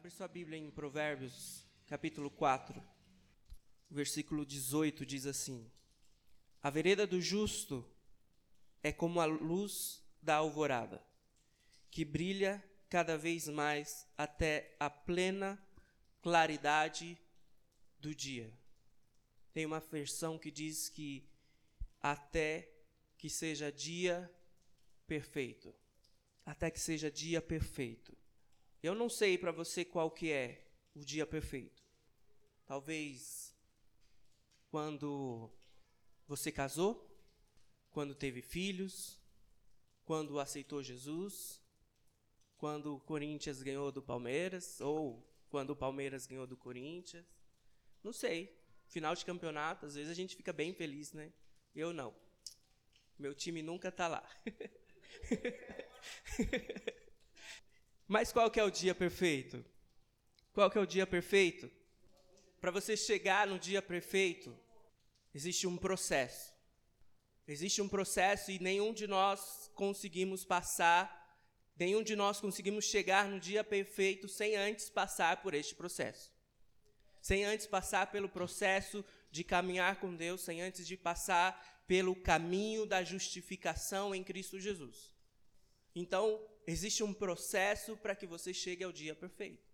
Abre sua Bíblia em Provérbios, capítulo 4, versículo 18 diz assim: A vereda do justo é como a luz da alvorada, que brilha cada vez mais até a plena claridade do dia. Tem uma versão que diz que até que seja dia perfeito. Até que seja dia perfeito. Eu não sei para você qual que é o dia perfeito. Talvez quando você casou, quando teve filhos, quando aceitou Jesus, quando o Corinthians ganhou do Palmeiras ou quando o Palmeiras ganhou do Corinthians. Não sei. Final de campeonato, às vezes a gente fica bem feliz, né? Eu não. Meu time nunca tá lá. Mas qual que é o dia perfeito? Qual que é o dia perfeito? Para você chegar no dia perfeito, existe um processo. Existe um processo e nenhum de nós conseguimos passar, nenhum de nós conseguimos chegar no dia perfeito sem antes passar por este processo. Sem antes passar pelo processo de caminhar com Deus, sem antes de passar pelo caminho da justificação em Cristo Jesus. Então, existe um processo para que você chegue ao dia perfeito.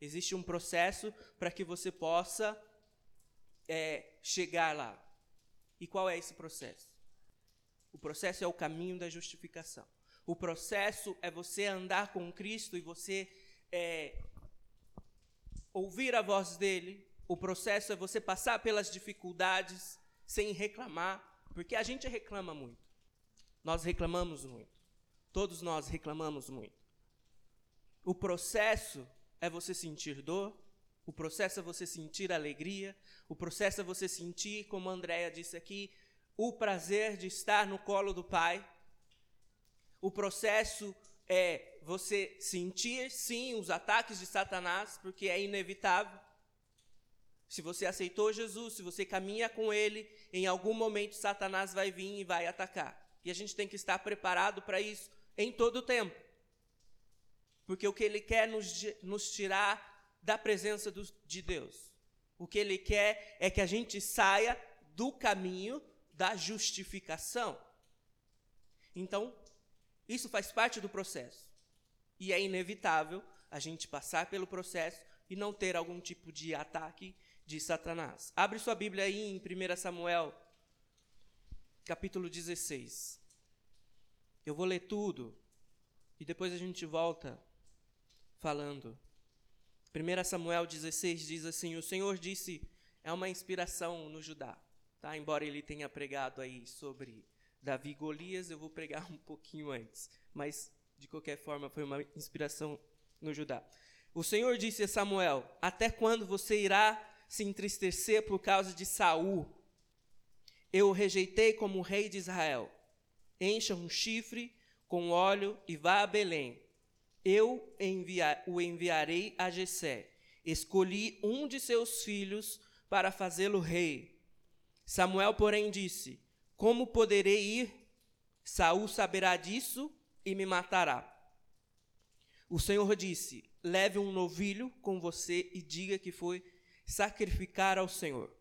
Existe um processo para que você possa é, chegar lá. E qual é esse processo? O processo é o caminho da justificação. O processo é você andar com Cristo e você é, ouvir a voz dele. O processo é você passar pelas dificuldades sem reclamar, porque a gente reclama muito. Nós reclamamos muito. Todos nós reclamamos muito. O processo é você sentir dor, o processo é você sentir alegria, o processo é você sentir, como a Andrea disse aqui, o prazer de estar no colo do Pai. O processo é você sentir, sim, os ataques de Satanás, porque é inevitável. Se você aceitou Jesus, se você caminha com Ele, em algum momento Satanás vai vir e vai atacar. E a gente tem que estar preparado para isso em todo o tempo. Porque o que ele quer nos, nos tirar da presença do, de Deus. O que ele quer é que a gente saia do caminho da justificação. Então, isso faz parte do processo. E é inevitável a gente passar pelo processo e não ter algum tipo de ataque de Satanás. Abre sua Bíblia aí em 1 Samuel, capítulo 16. Eu vou ler tudo e depois a gente volta falando. 1 Samuel 16 diz assim: O Senhor disse, é uma inspiração no Judá, tá? Embora ele tenha pregado aí sobre Davi e Golias, eu vou pregar um pouquinho antes, mas de qualquer forma foi uma inspiração no Judá. O Senhor disse a Samuel: Até quando você irá se entristecer por causa de Saul? Eu o rejeitei como rei de Israel encha um chifre com óleo e vá a Belém. Eu o enviarei a Jessé. Escolhi um de seus filhos para fazê-lo rei. Samuel, porém, disse: Como poderei ir? Saul saberá disso e me matará. O Senhor disse: Leve um novilho com você e diga que foi sacrificar ao Senhor.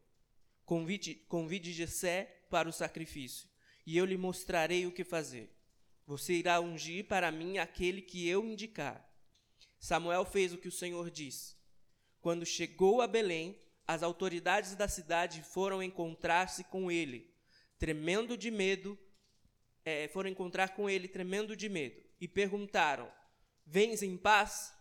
Convide, convide Jessé para o sacrifício e eu lhe mostrarei o que fazer. Você irá ungir para mim aquele que eu indicar. Samuel fez o que o Senhor disse. Quando chegou a Belém, as autoridades da cidade foram encontrar-se com ele, tremendo de medo, é, foram encontrar com ele tremendo de medo, e perguntaram: Vens em paz?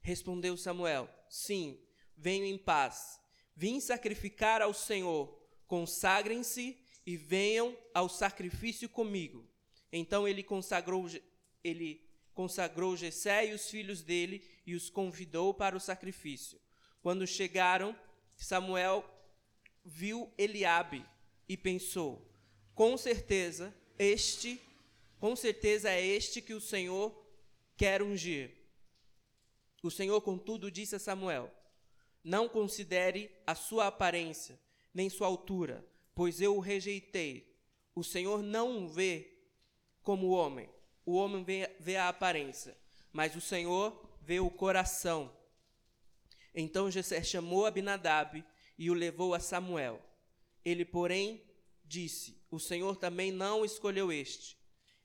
Respondeu Samuel: Sim, venho em paz. Vim sacrificar ao Senhor. Consagrem-se e venham ao sacrifício comigo. Então ele consagrou ele consagrou Jessé e os filhos dele e os convidou para o sacrifício. Quando chegaram, Samuel viu Eliabe e pensou: com certeza este, com certeza é este que o Senhor quer ungir. O Senhor, contudo, disse a Samuel: Não considere a sua aparência, nem sua altura, pois eu o rejeitei. O Senhor não o vê como o homem. O homem vê, vê a aparência, mas o Senhor vê o coração. Então Jessé chamou Abinadab e o levou a Samuel. Ele, porém, disse: O Senhor também não escolheu este.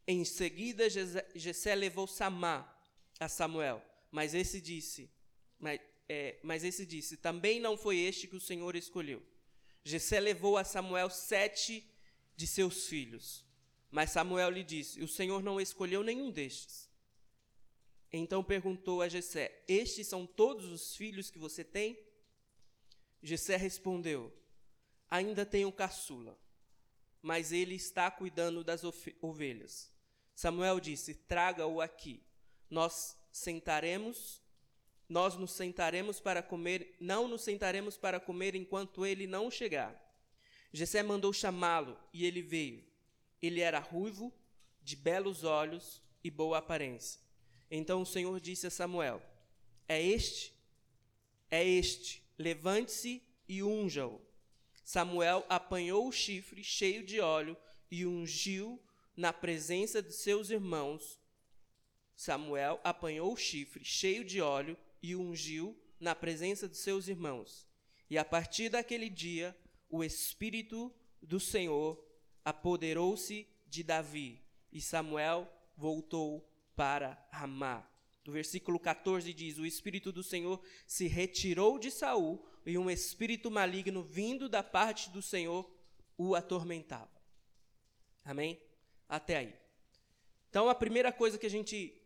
Em seguida, Jessé levou Samá a Samuel, mas esse disse: mas, é, mas esse disse: Também não foi este que o Senhor escolheu. Jessé levou a Samuel sete de seus filhos, mas Samuel lhe disse: O Senhor não escolheu nenhum destes. Então perguntou a Jessé: Estes são todos os filhos que você tem? Jessé respondeu: Ainda tenho caçula, mas ele está cuidando das ovelhas. Samuel disse: Traga-o aqui. Nós sentaremos, nós nos sentaremos para comer, não nos sentaremos para comer enquanto ele não chegar. Jessé mandou chamá-lo e ele veio. Ele era ruivo, de belos olhos e boa aparência. Então o Senhor disse a Samuel: É este? É este. Levante-se e unja-o. Samuel apanhou o chifre cheio de óleo e ungiu na presença de seus irmãos. Samuel apanhou o chifre cheio de óleo e ungiu na presença de seus irmãos. E a partir daquele dia, o Espírito do Senhor apoderou-se de Davi, e Samuel voltou para Ramá. O versículo 14 diz: O Espírito do Senhor se retirou de Saul, e um espírito maligno vindo da parte do Senhor o atormentava. Amém? Até aí. Então, a primeira coisa que a gente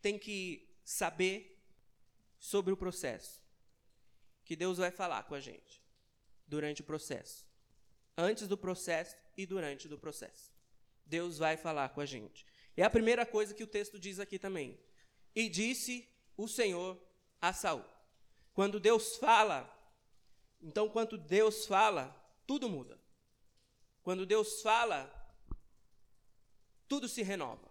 tem que saber sobre o processo, que Deus vai falar com a gente durante o processo, antes do processo e durante do processo. Deus vai falar com a gente. É a primeira coisa que o texto diz aqui também. E disse o Senhor a Saul. Quando Deus fala, então quando Deus fala, tudo muda. Quando Deus fala, tudo se renova.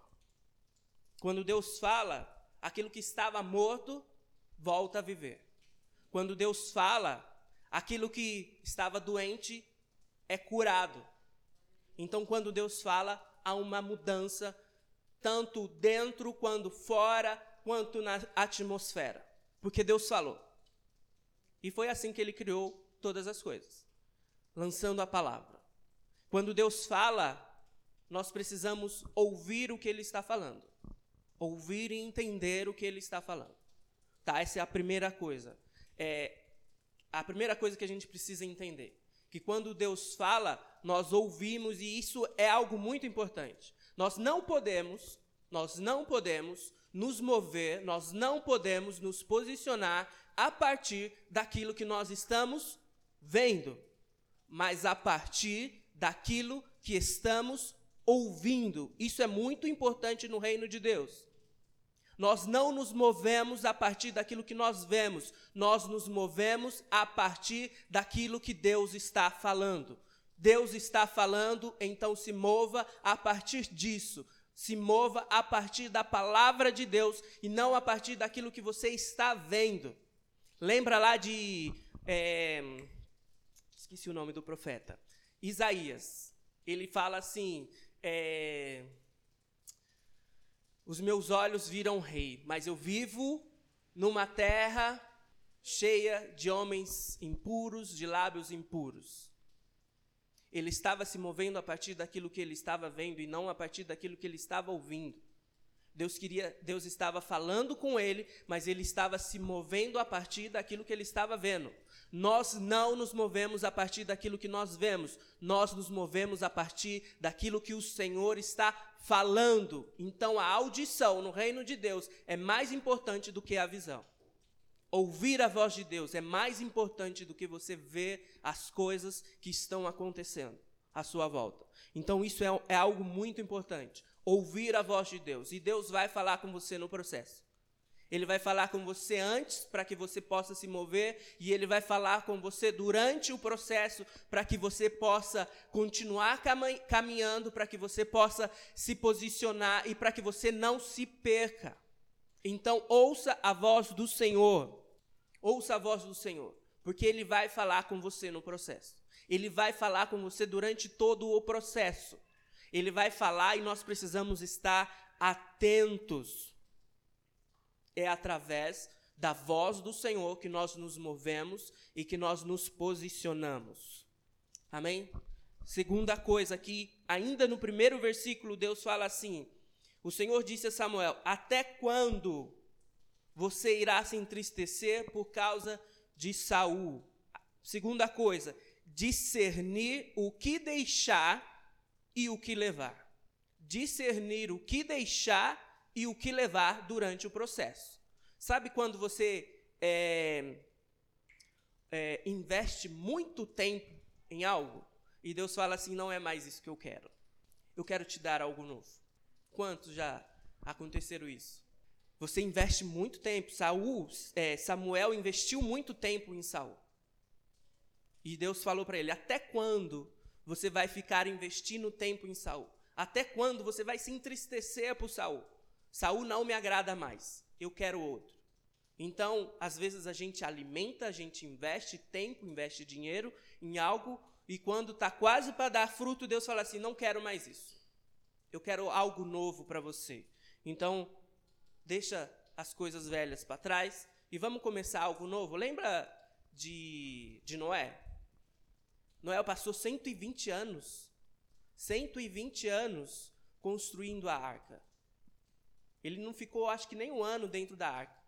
Quando Deus fala, aquilo que estava morto volta a viver. Quando Deus fala, aquilo que estava doente é curado. Então, quando Deus fala, há uma mudança, tanto dentro quanto fora, quanto na atmosfera. Porque Deus falou. E foi assim que ele criou todas as coisas, lançando a palavra. Quando Deus fala, nós precisamos ouvir o que ele está falando. Ouvir e entender o que ele está falando. Tá? Essa é a primeira coisa. É a primeira coisa que a gente precisa entender. Que quando Deus fala, nós ouvimos e isso é algo muito importante. Nós não podemos, nós não podemos nos mover, nós não podemos nos posicionar a partir daquilo que nós estamos vendo, mas a partir daquilo que estamos ouvindo. Isso é muito importante no reino de Deus. Nós não nos movemos a partir daquilo que nós vemos, nós nos movemos a partir daquilo que Deus está falando. Deus está falando, então se mova a partir disso. Se mova a partir da palavra de Deus e não a partir daquilo que você está vendo. Lembra lá de. É, esqueci o nome do profeta. Isaías. Ele fala assim: é, os meus olhos viram rei, mas eu vivo numa terra cheia de homens impuros, de lábios impuros. Ele estava se movendo a partir daquilo que ele estava vendo e não a partir daquilo que ele estava ouvindo. Deus queria, Deus estava falando com ele, mas ele estava se movendo a partir daquilo que ele estava vendo. Nós não nos movemos a partir daquilo que nós vemos, nós nos movemos a partir daquilo que o Senhor está falando. Então a audição no reino de Deus é mais importante do que a visão. Ouvir a voz de Deus é mais importante do que você ver as coisas que estão acontecendo à sua volta. Então isso é, é algo muito importante. Ouvir a voz de Deus. E Deus vai falar com você no processo. Ele vai falar com você antes para que você possa se mover e ele vai falar com você durante o processo para que você possa continuar caminhando, para que você possa se posicionar e para que você não se perca. Então ouça a voz do Senhor. Ouça a voz do Senhor, porque ele vai falar com você no processo. Ele vai falar com você durante todo o processo. Ele vai falar e nós precisamos estar atentos É através da voz do Senhor que nós nos movemos e que nós nos posicionamos. Amém? Segunda coisa que ainda no primeiro versículo Deus fala assim: O Senhor disse a Samuel: Até quando você irá se entristecer por causa de Saul? Segunda coisa, discernir o que deixar e o que levar. Discernir o que deixar e o que levar durante o processo. Sabe quando você é, é, investe muito tempo em algo e Deus fala assim: não é mais isso que eu quero. Eu quero te dar algo novo. Quantos já aconteceram isso? Você investe muito tempo. Saul, é, Samuel investiu muito tempo em Saul. E Deus falou para ele: até quando você vai ficar investindo tempo em Saul? Até quando você vai se entristecer por Saul? Saul não me agrada mais. Eu quero outro. Então, às vezes a gente alimenta, a gente investe tempo, investe dinheiro em algo e quando está quase para dar fruto, Deus fala assim: não quero mais isso. Eu quero algo novo para você. Então, deixa as coisas velhas para trás e vamos começar algo novo. Lembra de, de Noé? Noé passou 120 anos, 120 anos construindo a arca. Ele não ficou, acho que nem um ano dentro da arca.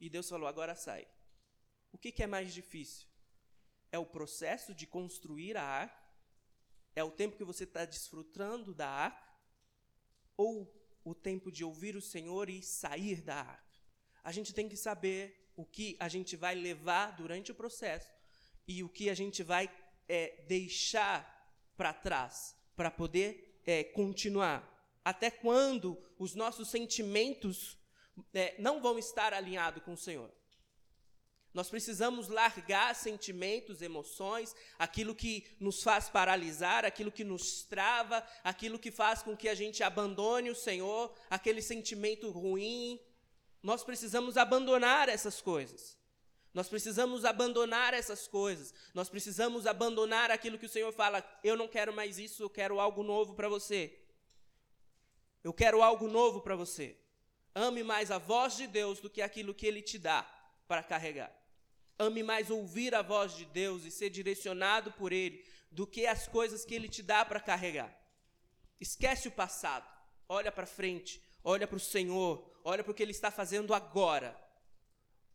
E Deus falou: agora sai. O que, que é mais difícil? É o processo de construir a arca? É o tempo que você está desfrutando da arca? Ou o tempo de ouvir o Senhor e sair da arca? A gente tem que saber o que a gente vai levar durante o processo e o que a gente vai é, deixar para trás para poder é, continuar. Até quando os nossos sentimentos é, não vão estar alinhados com o Senhor. Nós precisamos largar sentimentos, emoções, aquilo que nos faz paralisar, aquilo que nos trava, aquilo que faz com que a gente abandone o Senhor, aquele sentimento ruim. Nós precisamos abandonar essas coisas. Nós precisamos abandonar essas coisas. Nós precisamos abandonar aquilo que o Senhor fala: eu não quero mais isso, eu quero algo novo para você. Eu quero algo novo para você. Ame mais a voz de Deus do que aquilo que Ele te dá para carregar. Ame mais ouvir a voz de Deus e ser direcionado por Ele do que as coisas que Ele te dá para carregar. Esquece o passado. Olha para frente. Olha para o Senhor. Olha para o que Ele está fazendo agora.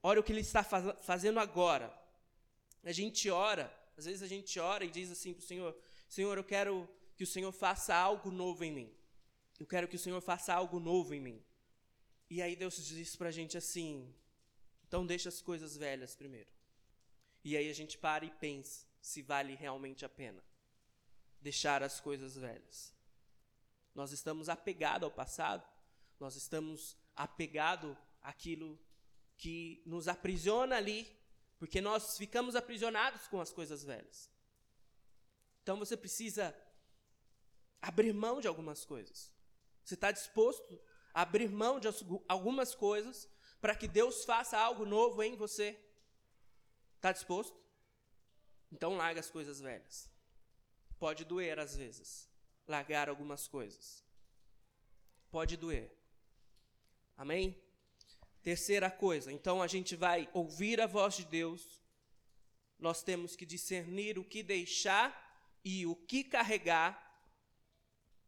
Olha o que Ele está faz fazendo agora. A gente ora. Às vezes a gente ora e diz assim para o Senhor: Senhor, eu quero que o Senhor faça algo novo em mim. Eu quero que o Senhor faça algo novo em mim. E aí Deus diz para a gente assim: então deixa as coisas velhas primeiro. E aí a gente para e pensa se vale realmente a pena deixar as coisas velhas. Nós estamos apegados ao passado, nós estamos apegados àquilo que nos aprisiona ali, porque nós ficamos aprisionados com as coisas velhas. Então você precisa abrir mão de algumas coisas. Você está disposto a abrir mão de algumas coisas para que Deus faça algo novo em você? Está disposto? Então larga as coisas velhas. Pode doer às vezes, largar algumas coisas. Pode doer. Amém? Terceira coisa, então a gente vai ouvir a voz de Deus, nós temos que discernir o que deixar e o que carregar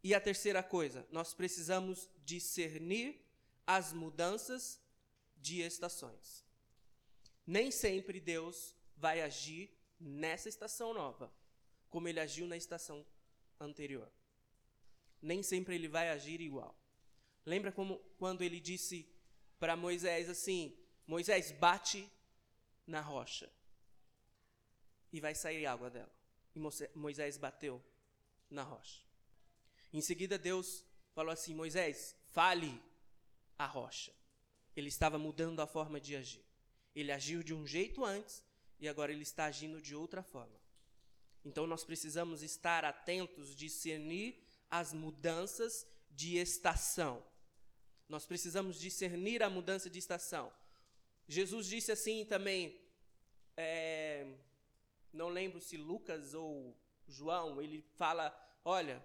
e a terceira coisa, nós precisamos discernir as mudanças de estações. Nem sempre Deus vai agir nessa estação nova, como ele agiu na estação anterior. Nem sempre ele vai agir igual. Lembra como quando ele disse para Moisés assim: Moisés, bate na rocha e vai sair água dela. E Moisés bateu na rocha. Em seguida, Deus falou assim: Moisés, fale a rocha. Ele estava mudando a forma de agir. Ele agiu de um jeito antes e agora ele está agindo de outra forma. Então nós precisamos estar atentos, discernir as mudanças de estação. Nós precisamos discernir a mudança de estação. Jesus disse assim também, é, não lembro se Lucas ou João, ele fala: olha,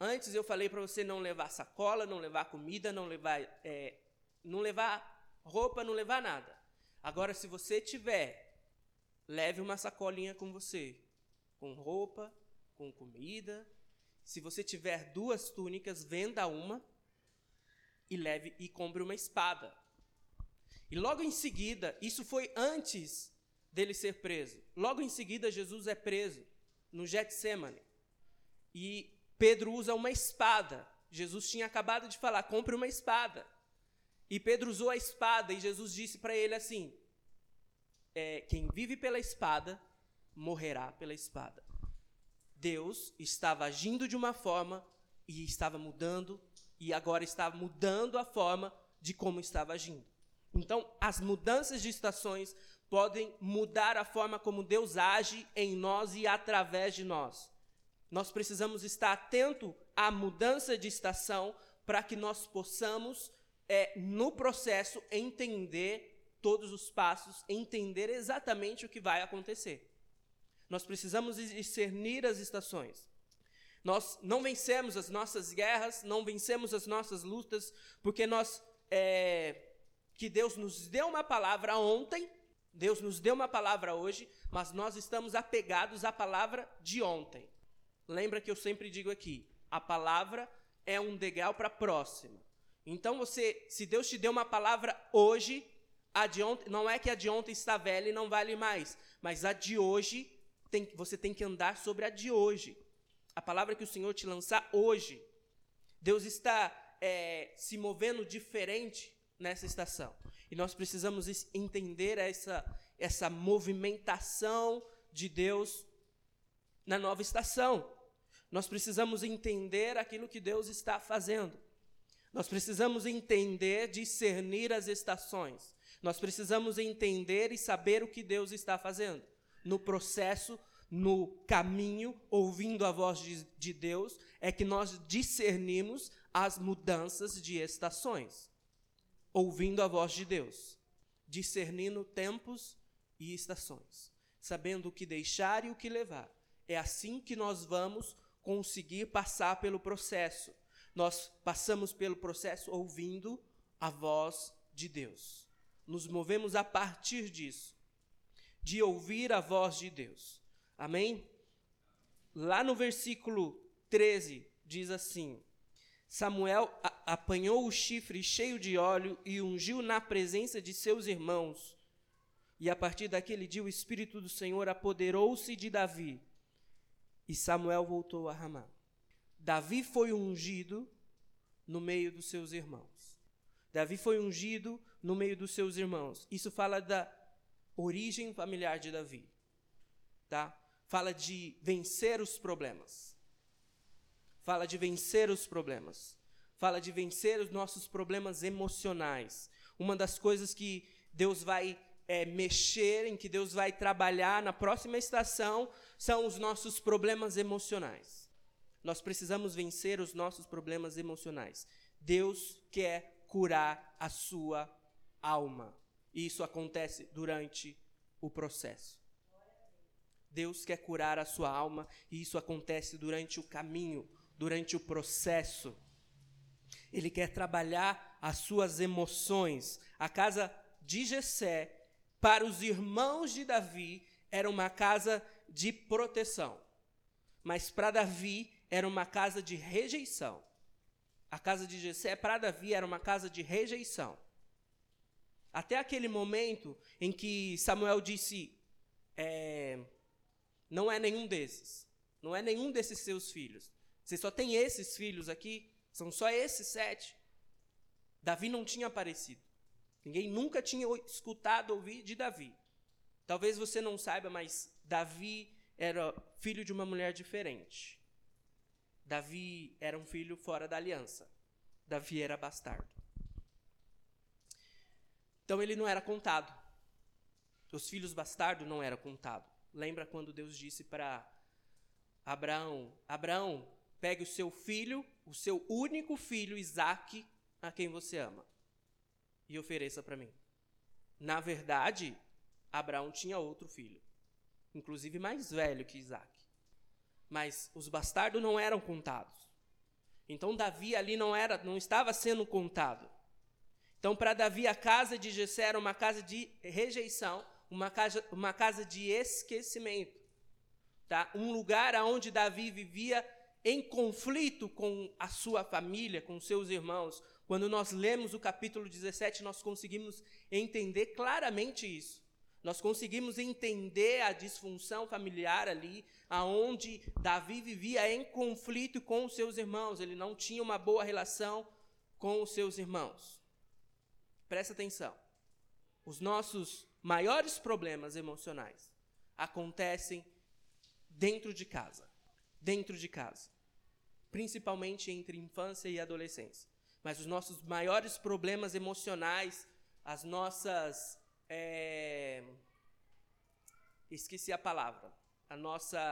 Antes eu falei para você não levar sacola, não levar comida, não levar, é, não levar roupa, não levar nada. Agora, se você tiver, leve uma sacolinha com você, com roupa, com comida. Se você tiver duas túnicas, venda uma e leve e compre uma espada. E logo em seguida, isso foi antes dele ser preso. Logo em seguida, Jesus é preso no Getsemane. E Pedro usa uma espada. Jesus tinha acabado de falar: compre uma espada. E Pedro usou a espada e Jesus disse para ele assim: é, quem vive pela espada morrerá pela espada. Deus estava agindo de uma forma e estava mudando e agora está mudando a forma de como estava agindo. Então, as mudanças de estações podem mudar a forma como Deus age em nós e através de nós. Nós precisamos estar atento à mudança de estação para que nós possamos, é, no processo, entender todos os passos, entender exatamente o que vai acontecer. Nós precisamos discernir as estações. Nós não vencemos as nossas guerras, não vencemos as nossas lutas, porque nós é, que Deus nos deu uma palavra ontem, Deus nos deu uma palavra hoje, mas nós estamos apegados à palavra de ontem. Lembra que eu sempre digo aqui, a palavra é um degrau para a próxima. Então você, se Deus te deu uma palavra hoje, a de ontem, não é que a de ontem está velha e não vale mais, mas a de hoje tem, você tem que andar sobre a de hoje. A palavra que o Senhor te lançar hoje. Deus está é, se movendo diferente nessa estação. E nós precisamos entender essa, essa movimentação de Deus na nova estação. Nós precisamos entender aquilo que Deus está fazendo. Nós precisamos entender, discernir as estações. Nós precisamos entender e saber o que Deus está fazendo no processo, no caminho, ouvindo a voz de, de Deus, é que nós discernimos as mudanças de estações ouvindo a voz de Deus, discernindo tempos e estações, sabendo o que deixar e o que levar. É assim que nós vamos conseguir passar pelo processo. Nós passamos pelo processo ouvindo a voz de Deus. Nos movemos a partir disso, de ouvir a voz de Deus. Amém? Lá no versículo 13 diz assim: Samuel apanhou o chifre cheio de óleo e ungiu na presença de seus irmãos. E a partir daquele dia o Espírito do Senhor apoderou-se de Davi. E Samuel voltou a Ramá. Davi foi ungido no meio dos seus irmãos. Davi foi ungido no meio dos seus irmãos. Isso fala da origem familiar de Davi. Tá? Fala de vencer os problemas fala de vencer os problemas, fala de vencer os nossos problemas emocionais. Uma das coisas que Deus vai é, mexer, em que Deus vai trabalhar na próxima estação, são os nossos problemas emocionais. Nós precisamos vencer os nossos problemas emocionais. Deus quer curar a sua alma. E isso acontece durante o processo. Deus quer curar a sua alma e isso acontece durante o caminho, durante o processo. Ele quer trabalhar as suas emoções. A casa de Jessé, para os irmãos de Davi, era uma casa de proteção. Mas para Davi era uma casa de rejeição. A casa de Jessé para Davi era uma casa de rejeição. Até aquele momento em que Samuel disse: é, Não é nenhum desses, não é nenhum desses seus filhos. Você só tem esses filhos aqui? São só esses sete? Davi não tinha aparecido. Ninguém nunca tinha escutado ouvir de Davi. Talvez você não saiba, mas Davi era filho de uma mulher diferente. Davi era um filho fora da aliança. Davi era bastardo. Então ele não era contado. Os filhos bastardos não eram contados. Lembra quando Deus disse para Abraão: Abraão, Pegue o seu filho, o seu único filho, Isaac, a quem você ama, e ofereça para mim. Na verdade, Abraão tinha outro filho, inclusive mais velho que Isaac. Mas os bastardos não eram contados. Então Davi ali não era, não estava sendo contado. Então, para Davi, a casa de Jessé era uma casa de rejeição, uma casa, uma casa de esquecimento. Tá? Um lugar onde Davi vivia em conflito com a sua família, com seus irmãos. Quando nós lemos o capítulo 17, nós conseguimos entender claramente isso. Nós conseguimos entender a disfunção familiar ali, aonde Davi vivia em conflito com os seus irmãos, ele não tinha uma boa relação com os seus irmãos. Presta atenção. Os nossos maiores problemas emocionais acontecem dentro de casa. Dentro de casa. Principalmente entre infância e adolescência. Mas os nossos maiores problemas emocionais, as nossas. É... Esqueci a palavra. A nossa.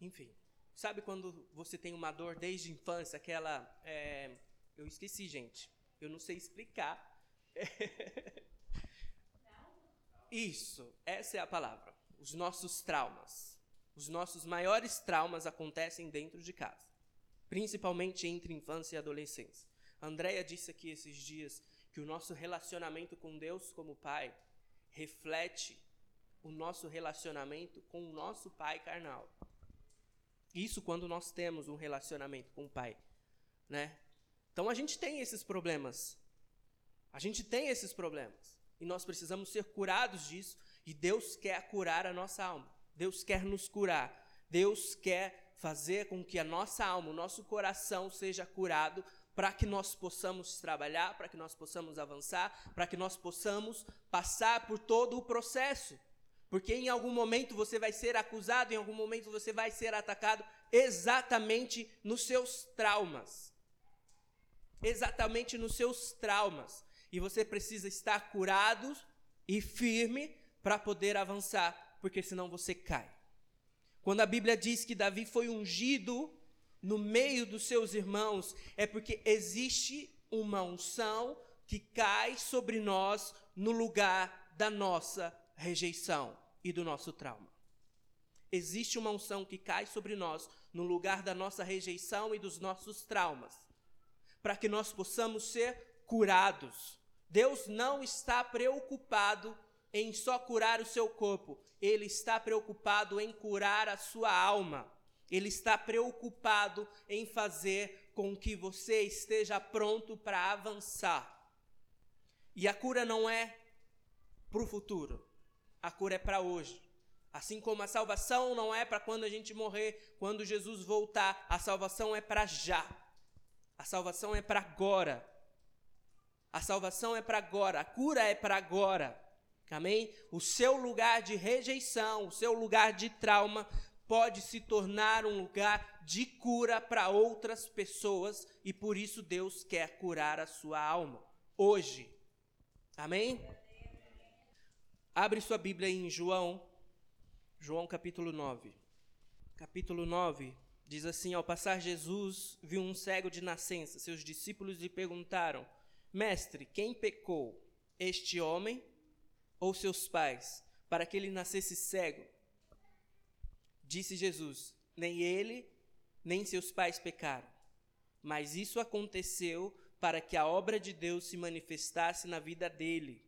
Enfim. Sabe quando você tem uma dor desde a infância, aquela. É... Eu esqueci, gente. Eu não sei explicar. Isso, essa é a palavra. Os nossos traumas. Os nossos maiores traumas acontecem dentro de casa, principalmente entre infância e adolescência. A Andrea disse aqui esses dias que o nosso relacionamento com Deus como Pai reflete o nosso relacionamento com o nosso Pai carnal. Isso quando nós temos um relacionamento com o Pai, né? Então a gente tem esses problemas. A gente tem esses problemas. E nós precisamos ser curados disso. E Deus quer curar a nossa alma. Deus quer nos curar. Deus quer fazer com que a nossa alma, o nosso coração seja curado para que nós possamos trabalhar, para que nós possamos avançar, para que nós possamos passar por todo o processo. Porque em algum momento você vai ser acusado, em algum momento você vai ser atacado exatamente nos seus traumas. Exatamente nos seus traumas. E você precisa estar curado e firme para poder avançar, porque senão você cai. Quando a Bíblia diz que Davi foi ungido no meio dos seus irmãos, é porque existe uma unção que cai sobre nós no lugar da nossa rejeição e do nosso trauma. Existe uma unção que cai sobre nós no lugar da nossa rejeição e dos nossos traumas, para que nós possamos ser curados. Deus não está preocupado em só curar o seu corpo, ele está preocupado em curar a sua alma. Ele está preocupado em fazer com que você esteja pronto para avançar. E a cura não é para o futuro, a cura é para hoje. Assim como a salvação não é para quando a gente morrer, quando Jesus voltar, a salvação é para já. A salvação é para agora. A salvação é para agora, a cura é para agora. Amém? O seu lugar de rejeição, o seu lugar de trauma pode se tornar um lugar de cura para outras pessoas e por isso Deus quer curar a sua alma hoje. Amém? Abre sua Bíblia em João, João capítulo 9. Capítulo 9 diz assim: Ao passar Jesus viu um cego de nascença. Seus discípulos lhe perguntaram: Mestre, quem pecou, este homem ou seus pais, para que ele nascesse cego? Disse Jesus: Nem ele, nem seus pais pecaram. Mas isso aconteceu para que a obra de Deus se manifestasse na vida dele.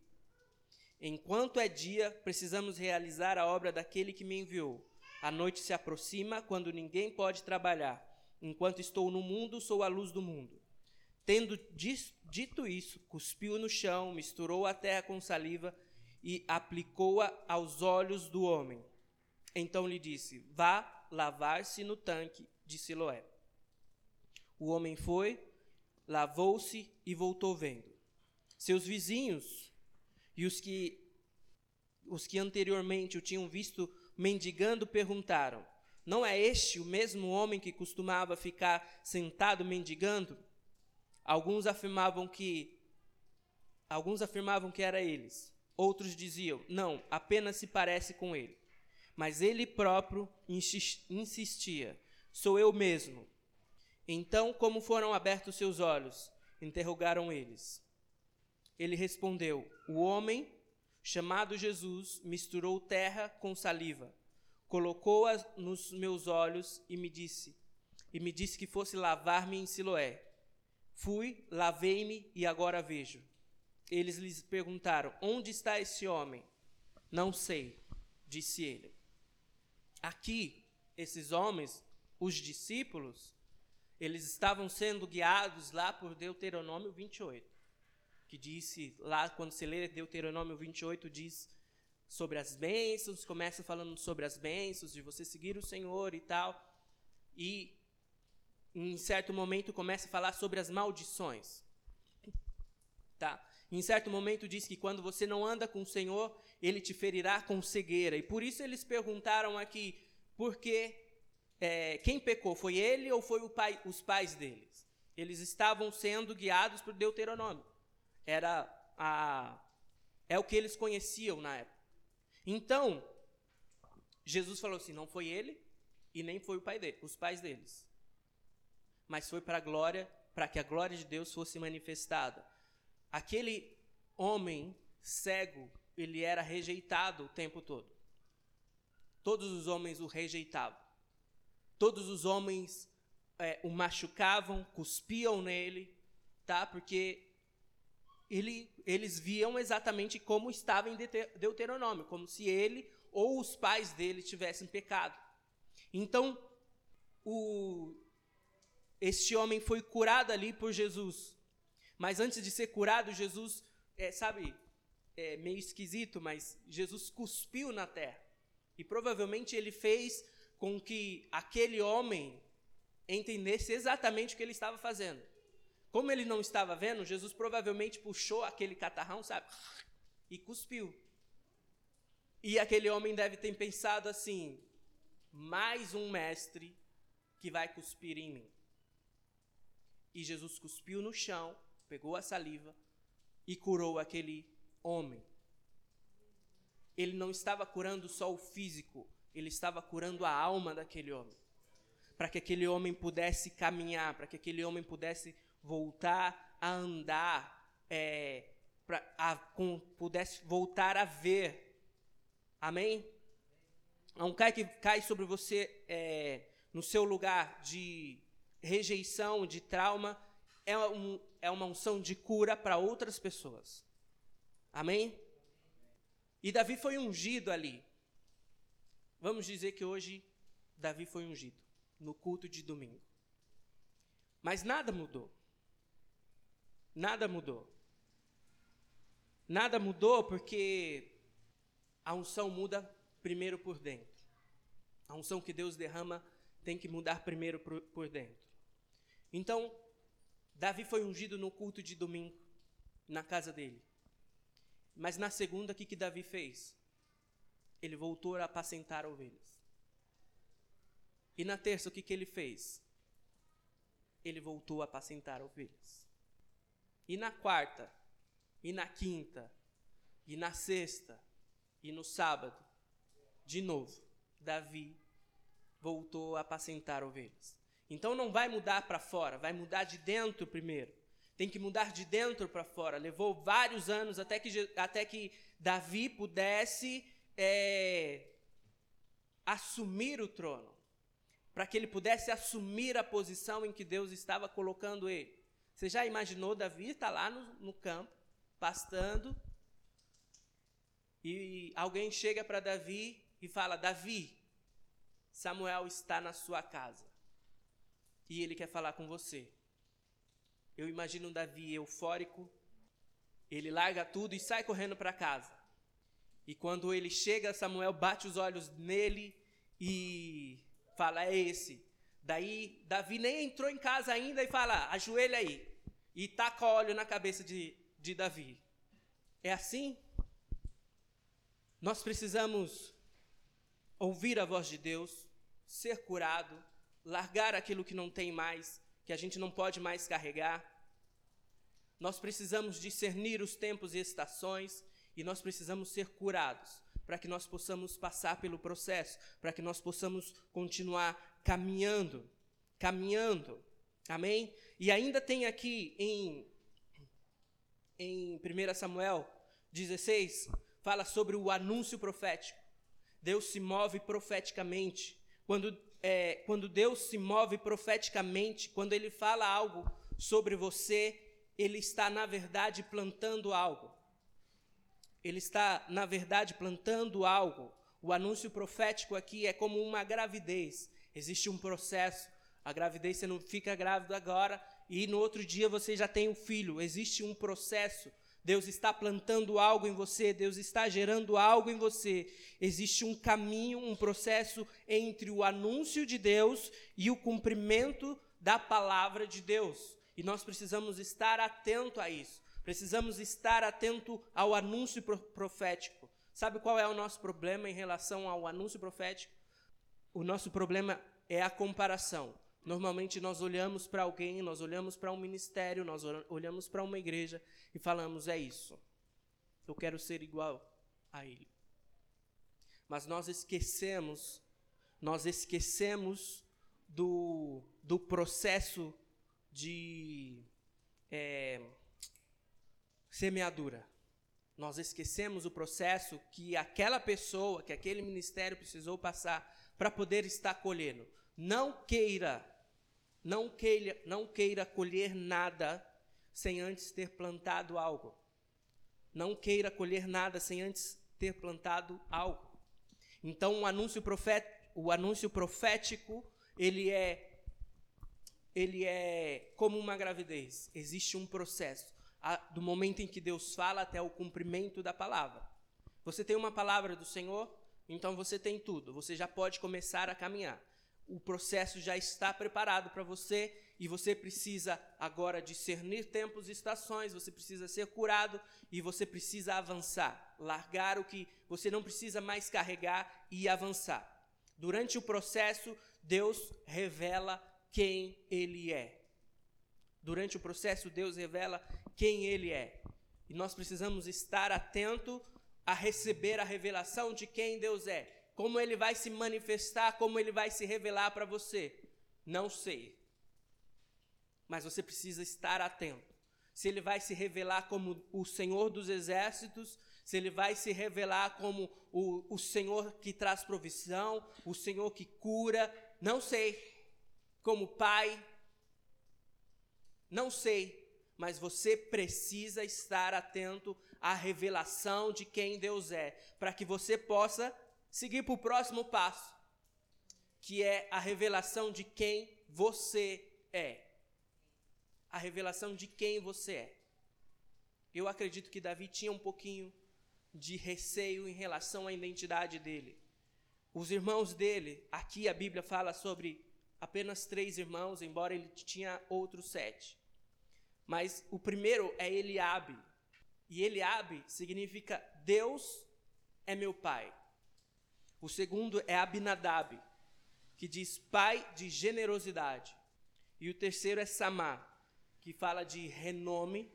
Enquanto é dia, precisamos realizar a obra daquele que me enviou. A noite se aproxima quando ninguém pode trabalhar. Enquanto estou no mundo, sou a luz do mundo. Tendo dito isso, cuspiu no chão, misturou a terra com saliva e aplicou-a aos olhos do homem. Então lhe disse: Vá lavar-se no tanque de Siloé. O homem foi, lavou-se e voltou vendo. Seus vizinhos e os que os que anteriormente o tinham visto mendigando perguntaram: Não é este o mesmo homem que costumava ficar sentado mendigando? Alguns afirmavam que alguns afirmavam que era eles. Outros diziam: Não, apenas se parece com ele. Mas ele próprio insistia: Sou eu mesmo. Então, como foram abertos seus olhos? Interrogaram eles. Ele respondeu: O homem, chamado Jesus, misturou terra com saliva, colocou-a nos meus olhos e me disse: E me disse que fosse lavar-me em Siloé. Fui, lavei-me e agora vejo. Eles lhes perguntaram: Onde está esse homem? Não sei, disse ele. Aqui, esses homens, os discípulos, eles estavam sendo guiados lá por Deuteronômio 28, que disse, lá quando se lê Deuteronômio 28, diz sobre as bênçãos, começa falando sobre as bênçãos, de você seguir o Senhor e tal. E em certo momento começa a falar sobre as maldições. Tá? Em certo momento diz que quando você não anda com o Senhor, ele te ferirá com cegueira. E por isso eles perguntaram aqui, por que é, quem pecou? Foi ele ou foi pai, os pais deles? Eles estavam sendo guiados por Deuteronômio. Era a, é o que eles conheciam na época. Então, Jesus falou assim: não foi ele e nem foi o pai dele, os pais deles. Mas foi para a glória, para que a glória de Deus fosse manifestada. Aquele homem cego, ele era rejeitado o tempo todo. Todos os homens o rejeitavam. Todos os homens é, o machucavam, cuspiam nele, tá? Porque ele, eles viam exatamente como estava em Deuteronômio, como se ele ou os pais dele tivessem pecado. Então, o, este homem foi curado ali por Jesus. Mas antes de ser curado, Jesus, é, sabe, é meio esquisito, mas Jesus cuspiu na terra. E provavelmente ele fez com que aquele homem entendesse exatamente o que ele estava fazendo. Como ele não estava vendo, Jesus provavelmente puxou aquele catarrão, sabe? E cuspiu. E aquele homem deve ter pensado assim: mais um mestre que vai cuspir em mim. E Jesus cuspiu no chão, pegou a saliva e curou aquele homem. Ele não estava curando só o físico, ele estava curando a alma daquele homem. Para que aquele homem pudesse caminhar, para que aquele homem pudesse voltar a andar, é, pra, a, com, pudesse voltar a ver. Amém? Um cai que cai sobre você é, no seu lugar de rejeição, de trauma, é, um, é uma unção de cura para outras pessoas. Amém? E Davi foi ungido ali. Vamos dizer que hoje Davi foi ungido no culto de domingo. Mas nada mudou. Nada mudou. Nada mudou porque a unção muda primeiro por dentro. A unção que Deus derrama tem que mudar primeiro por, dentro. Então, Davi foi ungido no culto de domingo, na casa dele. Mas na segunda, o que, que Davi fez? Ele voltou a apacentar ovelhas. E na terça, o que, que ele fez? Ele voltou a apacentar ovelhas. E na quarta, e na quinta, e na sexta, e no sábado, de novo, Davi voltou a apacentar ovelhas. Então não vai mudar para fora, vai mudar de dentro primeiro. Tem que mudar de dentro para fora. Levou vários anos até que, até que Davi pudesse é, assumir o trono. Para que ele pudesse assumir a posição em que Deus estava colocando ele. Você já imaginou Davi estar tá lá no, no campo, pastando, e alguém chega para Davi e fala: Davi, Samuel está na sua casa e ele quer falar com você. Eu imagino um Davi eufórico, ele larga tudo e sai correndo para casa. E quando ele chega, Samuel bate os olhos nele e fala: É esse. Daí Davi nem entrou em casa ainda e fala: ajoelha aí. E taca óleo na cabeça de, de Davi. É assim? Nós precisamos ouvir a voz de Deus, ser curado, largar aquilo que não tem mais, que a gente não pode mais carregar. Nós precisamos discernir os tempos e estações e nós precisamos ser curados para que nós possamos passar pelo processo, para que nós possamos continuar caminhando, caminhando. Amém? E ainda tem aqui em, em 1 Samuel 16, fala sobre o anúncio profético. Deus se move profeticamente. Quando, é, quando Deus se move profeticamente, quando Ele fala algo sobre você, ele está, na verdade, plantando algo. Ele está, na verdade, plantando algo. O anúncio profético aqui é como uma gravidez. Existe um processo. A gravidez, você não fica grávido agora e no outro dia você já tem um filho. Existe um processo. Deus está plantando algo em você, Deus está gerando algo em você. Existe um caminho, um processo entre o anúncio de Deus e o cumprimento da palavra de Deus. E nós precisamos estar atento a isso. Precisamos estar atento ao anúncio profético. Sabe qual é o nosso problema em relação ao anúncio profético? O nosso problema é a comparação. Normalmente nós olhamos para alguém, nós olhamos para um ministério, nós olhamos para uma igreja e falamos: é isso. Eu quero ser igual a ele. Mas nós esquecemos, nós esquecemos do, do processo de é, semeadura. Nós esquecemos o processo que aquela pessoa, que aquele ministério precisou passar para poder estar colhendo. Não queira, não queira, não queira colher nada sem antes ter plantado algo. Não queira colher nada sem antes ter plantado algo. Então, o anúncio, o anúncio profético, ele é ele é como uma gravidez. Existe um processo do momento em que Deus fala até o cumprimento da palavra. Você tem uma palavra do Senhor, então você tem tudo. Você já pode começar a caminhar. O processo já está preparado para você e você precisa agora discernir tempos e estações, você precisa ser curado e você precisa avançar, largar o que você não precisa mais carregar e avançar. Durante o processo, Deus revela quem ele é. Durante o processo, Deus revela quem ele é. E nós precisamos estar atento a receber a revelação de quem Deus é. Como ele vai se manifestar, como ele vai se revelar para você. Não sei. Mas você precisa estar atento. Se ele vai se revelar como o Senhor dos exércitos, se ele vai se revelar como o, o Senhor que traz provisão, o Senhor que cura, não sei como pai? Não sei, mas você precisa estar atento à revelação de quem Deus é, para que você possa seguir para o próximo passo, que é a revelação de quem você é. A revelação de quem você é. Eu acredito que Davi tinha um pouquinho de receio em relação à identidade dele. Os irmãos dele, aqui a Bíblia fala sobre apenas três irmãos, embora ele tinha outros sete. Mas o primeiro é Eliabe. E Eliabe significa Deus é meu pai. O segundo é Abinadab, que diz pai de generosidade. E o terceiro é Samá, que fala de renome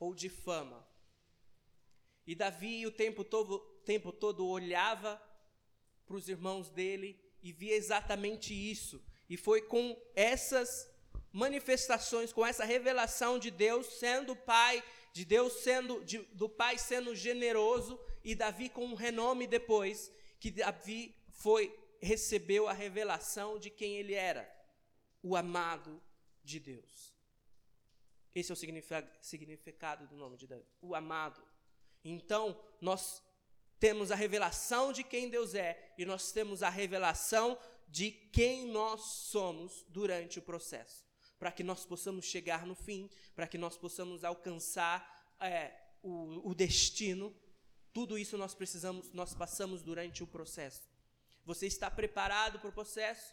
ou de fama. E Davi o tempo todo, tempo todo olhava para os irmãos dele e via exatamente isso e foi com essas manifestações, com essa revelação de Deus sendo pai, de Deus sendo, de, do pai sendo generoso e Davi com um renome depois, que Davi foi, recebeu a revelação de quem ele era, o amado de Deus. Esse é o significado do nome de Davi, o amado. Então, nós temos a revelação de quem Deus é e nós temos a revelação de quem nós somos durante o processo, para que nós possamos chegar no fim, para que nós possamos alcançar é, o, o destino. Tudo isso nós precisamos, nós passamos durante o processo. Você está preparado para o processo?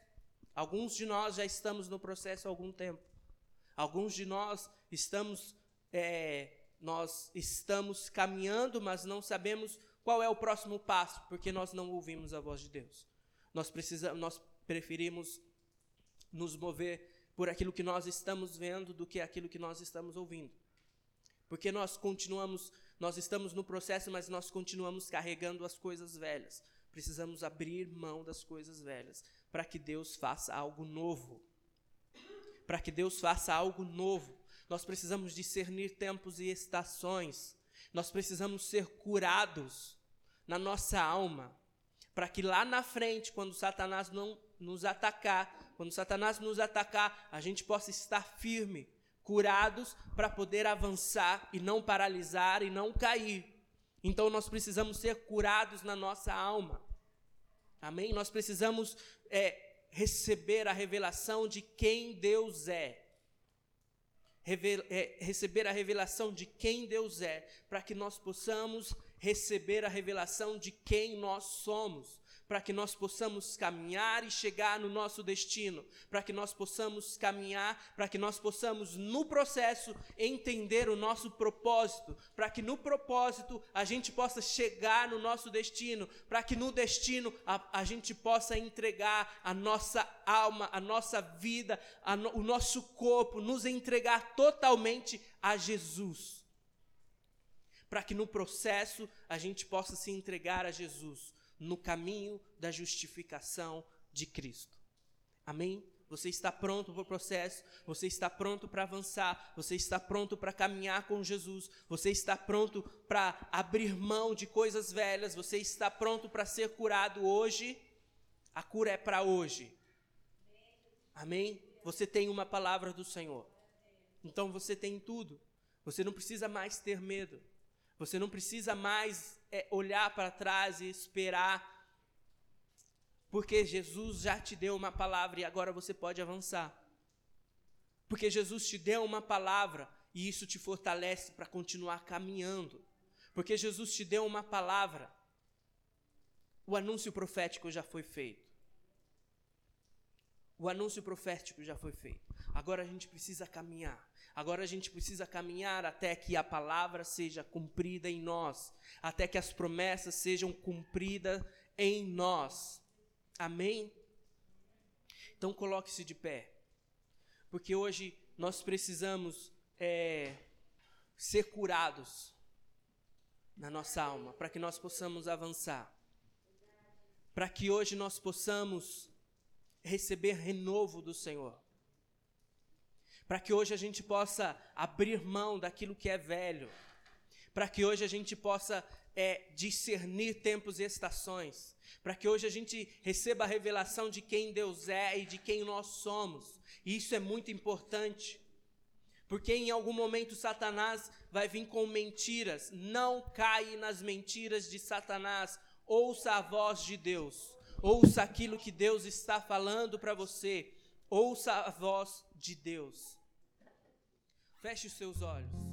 Alguns de nós já estamos no processo há algum tempo. Alguns de nós estamos, é, nós estamos caminhando, mas não sabemos qual é o próximo passo, porque nós não ouvimos a voz de Deus. Nós precisamos, nós preferimos nos mover por aquilo que nós estamos vendo do que aquilo que nós estamos ouvindo. Porque nós continuamos, nós estamos no processo, mas nós continuamos carregando as coisas velhas. Precisamos abrir mão das coisas velhas para que Deus faça algo novo. Para que Deus faça algo novo. Nós precisamos discernir tempos e estações. Nós precisamos ser curados na nossa alma, para que lá na frente, quando Satanás não nos atacar, quando Satanás nos atacar, a gente possa estar firme, curados para poder avançar e não paralisar e não cair. Então nós precisamos ser curados na nossa alma. Amém? Nós precisamos é, receber a revelação de quem Deus é. É, receber a revelação de quem Deus é, para que nós possamos receber a revelação de quem nós somos para que nós possamos caminhar e chegar no nosso destino, para que nós possamos caminhar, para que nós possamos, no processo, entender o nosso propósito, para que no propósito a gente possa chegar no nosso destino, para que no destino a, a gente possa entregar a nossa alma, a nossa vida, a no, o nosso corpo, nos entregar totalmente a Jesus. Para que no processo a gente possa se entregar a Jesus no caminho da justificação de Cristo. Amém? Você está pronto para o processo, você está pronto para avançar, você está pronto para caminhar com Jesus, você está pronto para abrir mão de coisas velhas, você está pronto para ser curado hoje. A cura é para hoje. Amém? Você tem uma palavra do Senhor. Então você tem tudo. Você não precisa mais ter medo. Você não precisa mais é, olhar para trás e esperar, porque Jesus já te deu uma palavra e agora você pode avançar. Porque Jesus te deu uma palavra e isso te fortalece para continuar caminhando. Porque Jesus te deu uma palavra, o anúncio profético já foi feito. O anúncio profético já foi feito. Agora a gente precisa caminhar. Agora a gente precisa caminhar até que a palavra seja cumprida em nós, até que as promessas sejam cumpridas em nós. Amém? Então coloque-se de pé, porque hoje nós precisamos é, ser curados na nossa alma, para que nós possamos avançar, para que hoje nós possamos receber renovo do Senhor para que hoje a gente possa abrir mão daquilo que é velho, para que hoje a gente possa é, discernir tempos e estações, para que hoje a gente receba a revelação de quem Deus é e de quem nós somos. E isso é muito importante. Porque em algum momento Satanás vai vir com mentiras. Não caia nas mentiras de Satanás. Ouça a voz de Deus. Ouça aquilo que Deus está falando para você. Ouça a voz de Deus. Feche os seus olhos.